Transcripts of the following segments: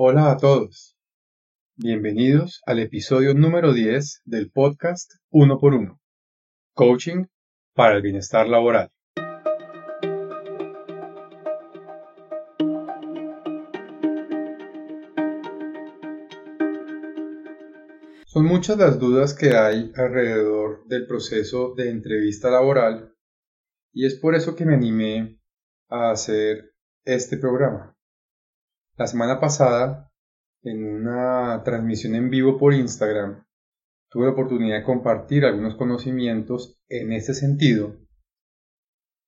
Hola a todos. Bienvenidos al episodio número 10 del podcast Uno por Uno. Coaching para el bienestar laboral. Son muchas las dudas que hay alrededor del proceso de entrevista laboral y es por eso que me animé a hacer este programa. La semana pasada, en una transmisión en vivo por Instagram, tuve la oportunidad de compartir algunos conocimientos en ese sentido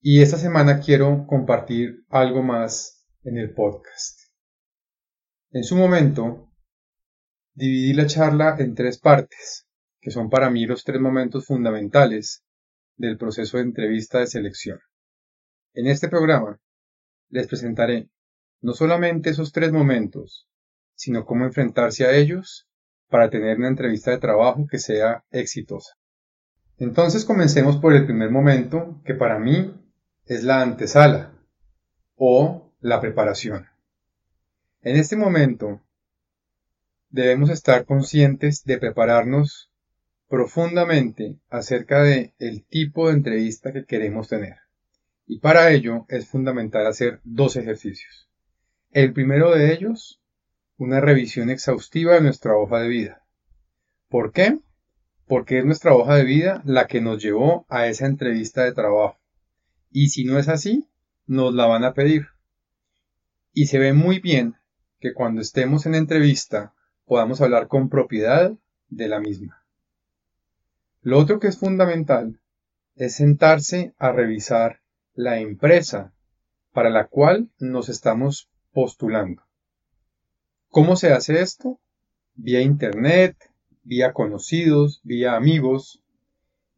y esta semana quiero compartir algo más en el podcast. En su momento, Dividí la charla en tres partes, que son para mí los tres momentos fundamentales del proceso de entrevista de selección. En este programa les presentaré no solamente esos tres momentos, sino cómo enfrentarse a ellos para tener una entrevista de trabajo que sea exitosa. Entonces comencemos por el primer momento, que para mí es la antesala o la preparación. En este momento debemos estar conscientes de prepararnos profundamente acerca de el tipo de entrevista que queremos tener. Y para ello es fundamental hacer dos ejercicios. El primero de ellos, una revisión exhaustiva de nuestra hoja de vida. ¿Por qué? Porque es nuestra hoja de vida la que nos llevó a esa entrevista de trabajo. Y si no es así, nos la van a pedir. Y se ve muy bien que cuando estemos en entrevista podamos hablar con propiedad de la misma. Lo otro que es fundamental es sentarse a revisar la empresa para la cual nos estamos postulando. ¿Cómo se hace esto? Vía Internet, vía conocidos, vía amigos.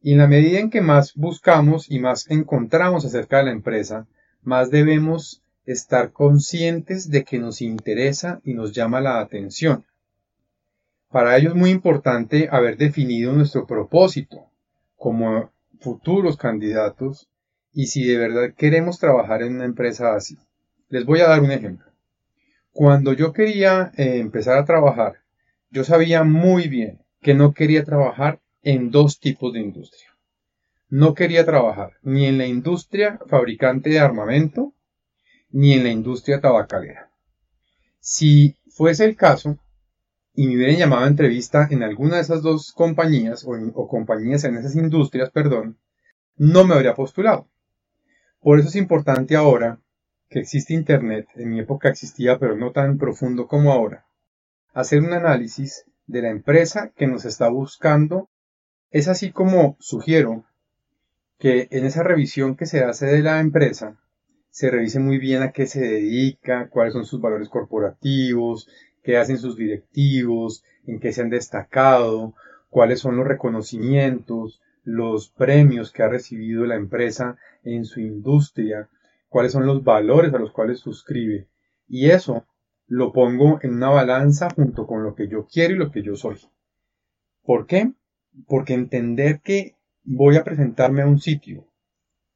Y en la medida en que más buscamos y más encontramos acerca de la empresa, más debemos estar conscientes de que nos interesa y nos llama la atención. Para ello es muy importante haber definido nuestro propósito como futuros candidatos y si de verdad queremos trabajar en una empresa así. Les voy a dar un ejemplo. Cuando yo quería eh, empezar a trabajar, yo sabía muy bien que no quería trabajar en dos tipos de industria. No quería trabajar ni en la industria fabricante de armamento, ni en la industria tabacalera. Si fuese el caso, y me hubieran llamado a entrevista en alguna de esas dos compañías o, compañías en esas industrias, perdón, no me habría postulado. Por eso es importante ahora que existe Internet, en mi época existía pero no tan profundo como ahora, hacer un análisis de la empresa que nos está buscando. Es así como sugiero que en esa revisión que se hace de la empresa, se revise muy bien a qué se dedica, cuáles son sus valores corporativos, qué hacen sus directivos, en qué se han destacado, cuáles son los reconocimientos, los premios que ha recibido la empresa en su industria, cuáles son los valores a los cuales suscribe. Y eso lo pongo en una balanza junto con lo que yo quiero y lo que yo soy. ¿Por qué? Porque entender que voy a presentarme a un sitio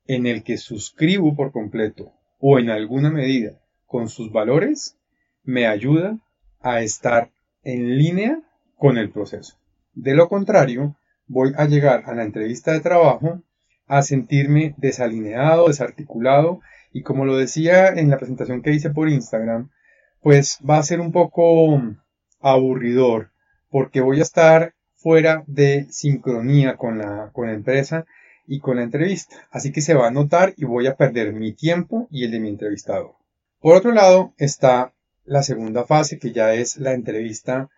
en el que suscribo por completo o en alguna medida con sus valores me ayuda a estar en línea con el proceso. De lo contrario, voy a llegar a la entrevista de trabajo a sentirme desalineado, desarticulado y como lo decía en la presentación que hice por Instagram, pues va a ser un poco aburridor porque voy a estar fuera de sincronía con la, con la empresa y con la entrevista. Así que se va a notar y voy a perder mi tiempo y el de mi entrevistador. Por otro lado está la segunda fase que ya es la entrevista,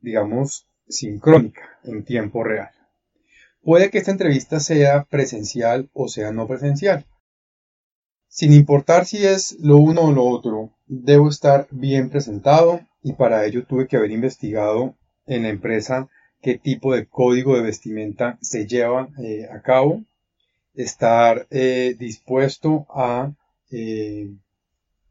digamos, sincrónica, en tiempo real. Puede que esta entrevista sea presencial o sea no presencial. Sin importar si es lo uno o lo otro, debo estar bien presentado y para ello tuve que haber investigado en la empresa qué tipo de código de vestimenta se lleva eh, a cabo, estar eh, dispuesto a eh,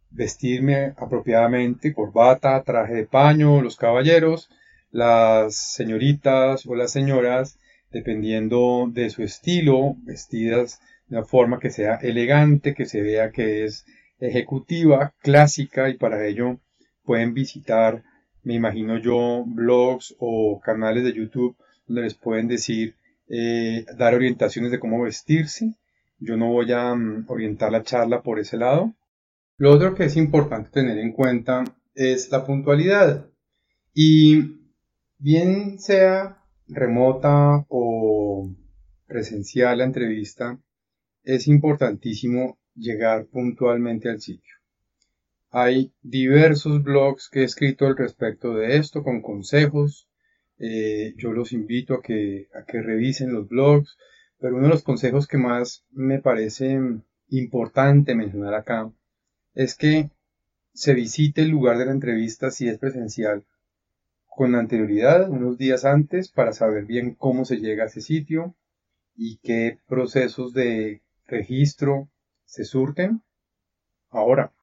vestirme apropiadamente, corbata, traje de paño, los caballeros, las señoritas o las señoras, dependiendo de su estilo, vestidas una forma que sea elegante, que se vea que es ejecutiva, clásica y para ello pueden visitar me imagino yo, blogs o canales de YouTube donde les pueden decir, eh, dar orientaciones de cómo vestirse. Yo no voy a mm, orientar la charla por ese lado. Lo otro que es importante tener en cuenta es la puntualidad. Y bien sea remota o presencial la entrevista, es importantísimo llegar puntualmente al sitio. Hay diversos blogs que he escrito al respecto de esto con consejos. Eh, yo los invito a que, a que revisen los blogs, pero uno de los consejos que más me parece importante mencionar acá es que se visite el lugar de la entrevista si es presencial con anterioridad, unos días antes, para saber bien cómo se llega a ese sitio y qué procesos de registro se surten. Ahora,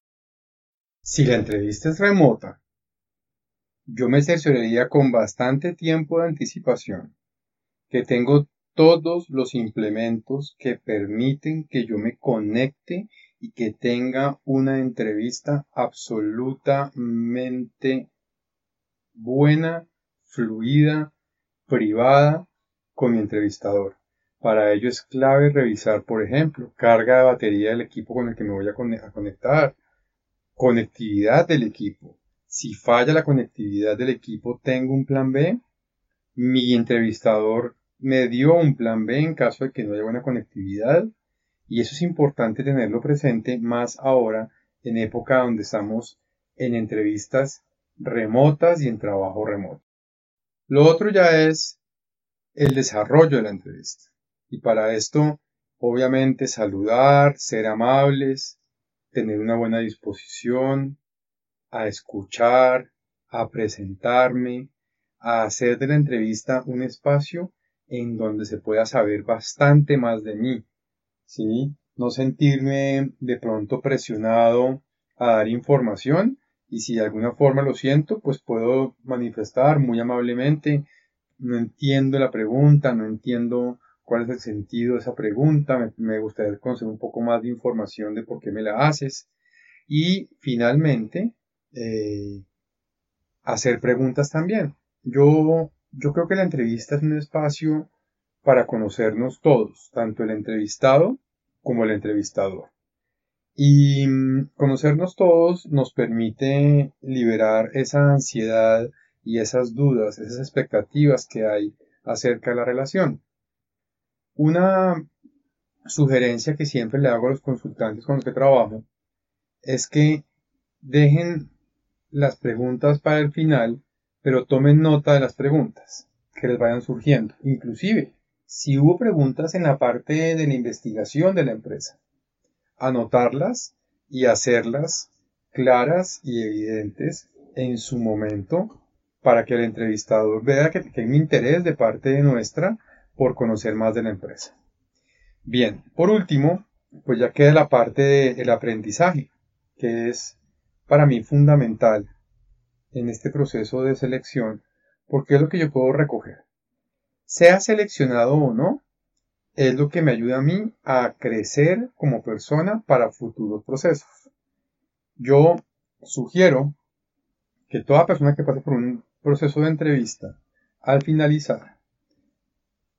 si la entrevista es remota, yo me cercioraría con bastante tiempo de anticipación que tengo todos los implementos que permiten que yo me conecte y que tenga una entrevista absolutamente buena, fluida, privada con mi entrevistador. Para ello es clave revisar, por ejemplo, carga de batería del equipo con el que me voy a, conectar, conectividad del equipo. Si falla la conectividad del equipo, tengo un plan B. Mi entrevistador me dio un plan B en caso de que no haya buena conectividad. Y eso es importante tenerlo presente más ahora en época donde estamos en entrevistas remotas y en trabajo remoto. Lo otro ya es el desarrollo de la entrevista. Y para esto, obviamente, saludar, ser amables, tener una buena disposición, a escuchar, a presentarme, a hacer de la entrevista un espacio en donde se pueda saber bastante más de mí, ¿sí? No sentirme de pronto presionado a dar información, y si de alguna forma lo siento, pues puedo manifestar muy amablemente, no entiendo la pregunta, no entiendo cuál es el sentido de esa pregunta, me, gustaría conocer un poco más de información de por qué me la haces. Y finalmente, eh, hacer preguntas también. Yo, yo creo que la entrevista es un espacio para conocernos todos, tanto el entrevistado como el entrevistador. Y mm, conocernos todos nos permite liberar esa ansiedad y esas dudas, esas expectativas que hay acerca de la relación. Una sugerencia que siempre le hago a los consultantes con los que trabajo es que dejen las preguntas para el final, pero tomen nota de las preguntas que les vayan surgiendo. Inclusive, si hubo preguntas en la parte de la investigación de la empresa, anotarlas y hacerlas claras y evidentes en su momento para que el entrevistador vea que hay un interés de parte de nuestra por conocer más de la empresa. Bien, por último, pues ya queda la parte del aprendizaje, que es para mí fundamental en este proceso de selección, porque es lo que yo puedo recoger. Sea seleccionado o no, es lo que me ayuda a mí a crecer como persona para futuros procesos. Yo sugiero que toda persona que pase por un proceso de entrevista, al finalizar,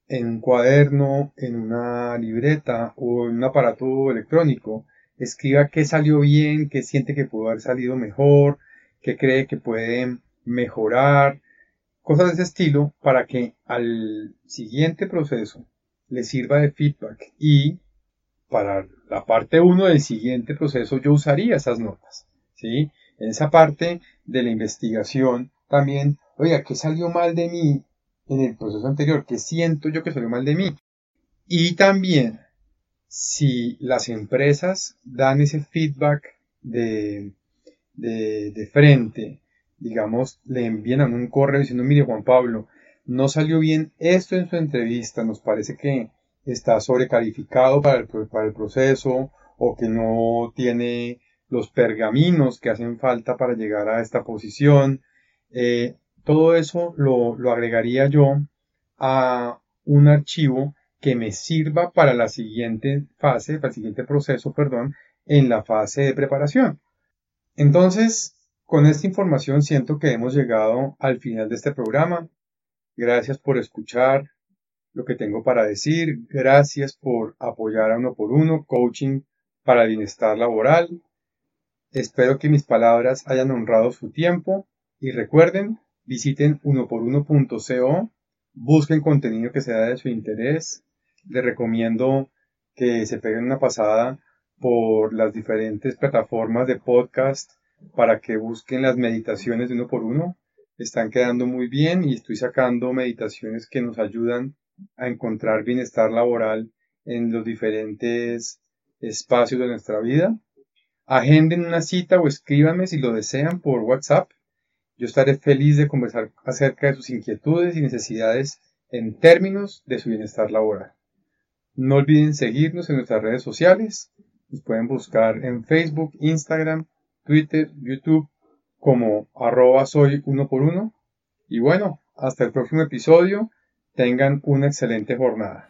en un cuaderno, en una libreta o en un aparato electrónico, escriba qué salió bien, qué siente que pudo haber salido mejor, qué cree que puede mejorar, cosas de ese estilo para que al siguiente proceso le sirva de feedback y para la parte 1 del siguiente proceso yo usaría esas notas, ¿sí? En esa parte de la investigación también, oiga, ¿qué salió mal de mí en el proceso anterior? ¿Qué siento yo que salió mal de mí? Y también, si las empresas dan ese feedback de, de, de frente, digamos, le envían a un correo diciendo, mire Juan Pablo, no salió bien esto en su entrevista, nos parece que está sobrecalificado para el, para el proceso o que no tiene los pergaminos que hacen falta para llegar a esta posición. Eh, todo eso lo, lo agregaría yo a un archivo que me sirva para la siguiente fase, para el siguiente proceso, perdón, en la fase de preparación. Entonces, Con esta información siento que hemos llegado al final de este programa. Gracias por escuchar lo que tengo para decir. Gracias por apoyar a uno por uno, coaching para bienestar laboral. Espero que mis palabras hayan honrado su tiempo y recuerden, visiten unoporuno.co, busquen contenido que sea de su interés. Les recomiendo que se peguen una pasada por las diferentes plataformas de podcast para que busquen las meditaciones de uno por uno. Están quedando muy bien y estoy sacando meditaciones que nos ayudan a encontrar bienestar laboral en los diferentes espacios de nuestra vida. Agenden una cita o escríbanme si lo desean por WhatsApp. Yo estaré feliz de conversar acerca de sus inquietudes y necesidades en términos de su bienestar laboral. No olviden seguirnos en nuestras redes sociales. Nos pueden buscar en Facebook, Instagram, Twitter, YouTube como arroba soy uno por uno. Y bueno, hasta el próximo episodio. Tengan una excelente jornada.